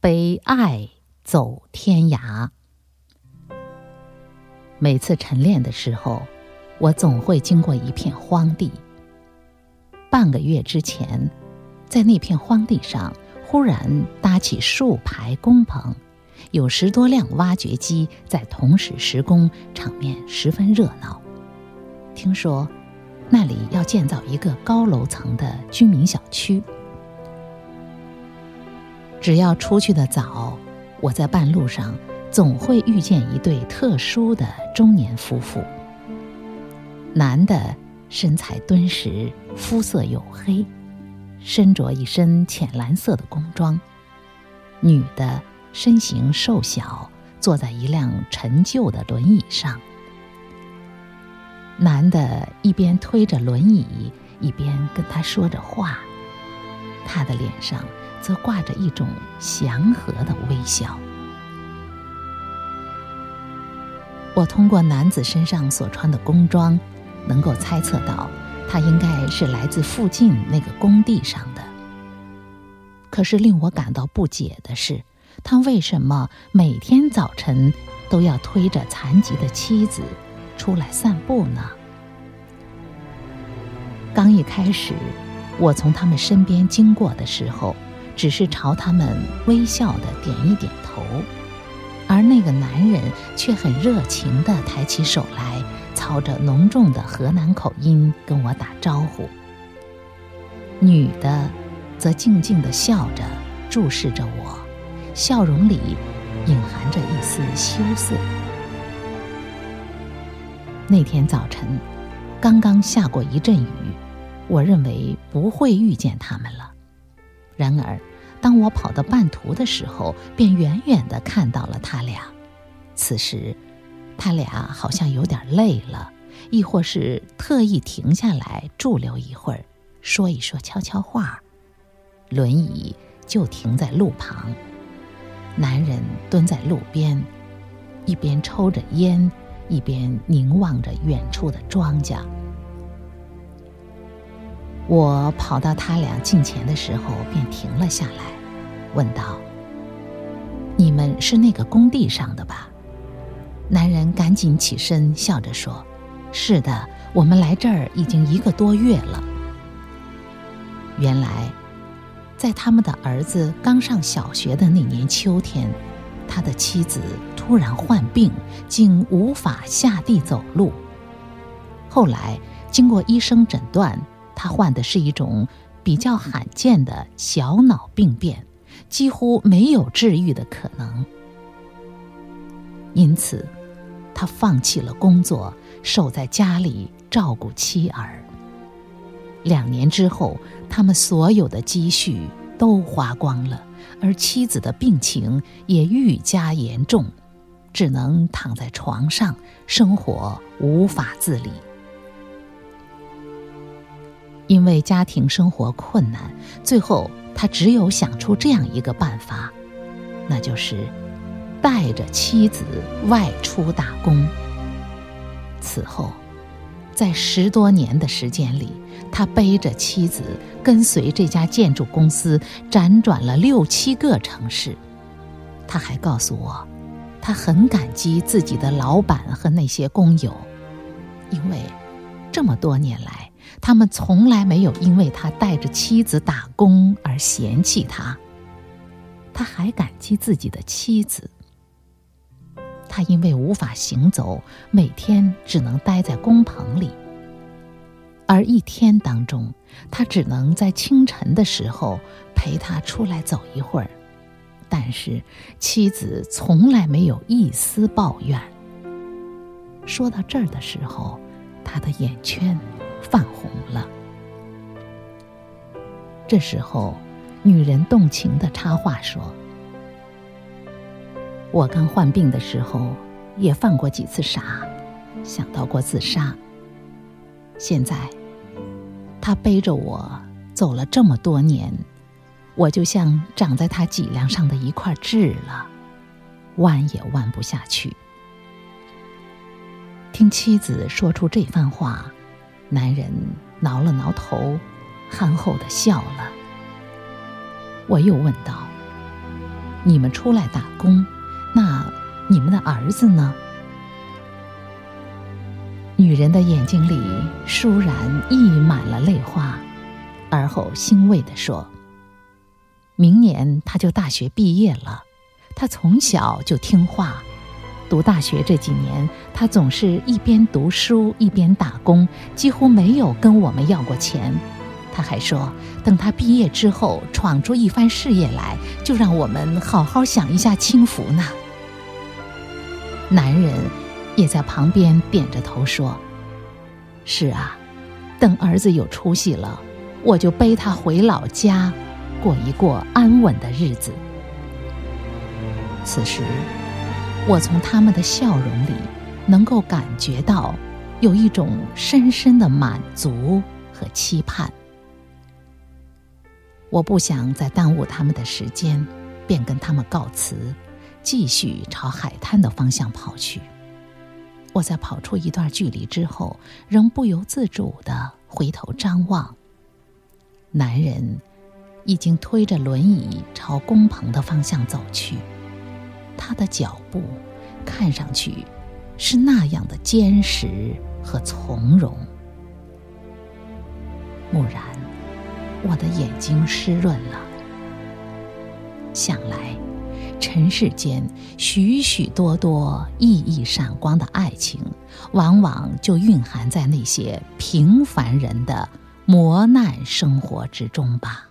背爱走天涯。每次晨练的时候，我总会经过一片荒地。半个月之前，在那片荒地上忽然搭起数排工棚，有十多辆挖掘机在同时施工，场面十分热闹。听说那里要建造一个高楼层的居民小区。只要出去的早，我在半路上总会遇见一对特殊的中年夫妇。男的身材敦实，肤色黝黑，身着一身浅蓝色的工装；女的身形瘦小，坐在一辆陈旧的轮椅上。男的一边推着轮椅，一边跟他说着话，他的脸上。则挂着一种祥和的微笑。我通过男子身上所穿的工装，能够猜测到他应该是来自附近那个工地上的。可是令我感到不解的是，他为什么每天早晨都要推着残疾的妻子出来散步呢？刚一开始，我从他们身边经过的时候。只是朝他们微笑的点一点头，而那个男人却很热情地抬起手来，操着浓重的河南口音跟我打招呼。女的则静静地笑着注视着我，笑容里隐含着一丝羞涩。那天早晨，刚刚下过一阵雨，我认为不会遇见他们了。然而。当我跑到半途的时候，便远远的看到了他俩。此时，他俩好像有点累了，亦或是特意停下来驻留一会儿，说一说悄悄话。轮椅就停在路旁，男人蹲在路边，一边抽着烟，一边凝望着远处的庄稼。我跑到他俩近前的时候，便停了下来，问道：“你们是那个工地上的吧？”男人赶紧起身，笑着说：“是的，我们来这儿已经一个多月了。”原来，在他们的儿子刚上小学的那年秋天，他的妻子突然患病，竟无法下地走路。后来，经过医生诊断。他患的是一种比较罕见的小脑病变，几乎没有治愈的可能。因此，他放弃了工作，守在家里照顾妻儿。两年之后，他们所有的积蓄都花光了，而妻子的病情也愈加严重，只能躺在床上，生活无法自理。因为家庭生活困难，最后他只有想出这样一个办法，那就是带着妻子外出打工。此后，在十多年的时间里，他背着妻子跟随这家建筑公司辗转了六七个城市。他还告诉我，他很感激自己的老板和那些工友，因为这么多年来。他们从来没有因为他带着妻子打工而嫌弃他。他还感激自己的妻子。他因为无法行走，每天只能待在工棚里。而一天当中，他只能在清晨的时候陪他出来走一会儿。但是妻子从来没有一丝抱怨。说到这儿的时候，他的眼圈。泛红了。这时候，女人动情的插话说：“我刚患病的时候，也犯过几次傻，想到过自杀。现在，他背着我走了这么多年，我就像长在他脊梁上的一块痣了，弯也弯不下去。”听妻子说出这番话。男人挠了挠头，憨厚的笑了。我又问道：“你们出来打工，那你们的儿子呢？”女人的眼睛里倏然溢满了泪花，而后欣慰地说：“明年他就大学毕业了。他从小就听话，读大学这几年，他总是一边读书一边打工，几乎没有跟我们要过钱。他还说，等他毕业之后闯出一番事业来，就让我们好好享一下清福呢。”男人。也在旁边点着头说：“是啊，等儿子有出息了，我就背他回老家，过一过安稳的日子。”此时，我从他们的笑容里，能够感觉到有一种深深的满足和期盼。我不想再耽误他们的时间，便跟他们告辞，继续朝海滩的方向跑去。我在跑出一段距离之后，仍不由自主的回头张望。男人已经推着轮椅朝工棚的方向走去，他的脚步看上去是那样的坚实和从容。蓦然，我的眼睛湿润了，想来。尘世间许许多多熠熠闪光的爱情，往往就蕴含在那些平凡人的磨难生活之中吧。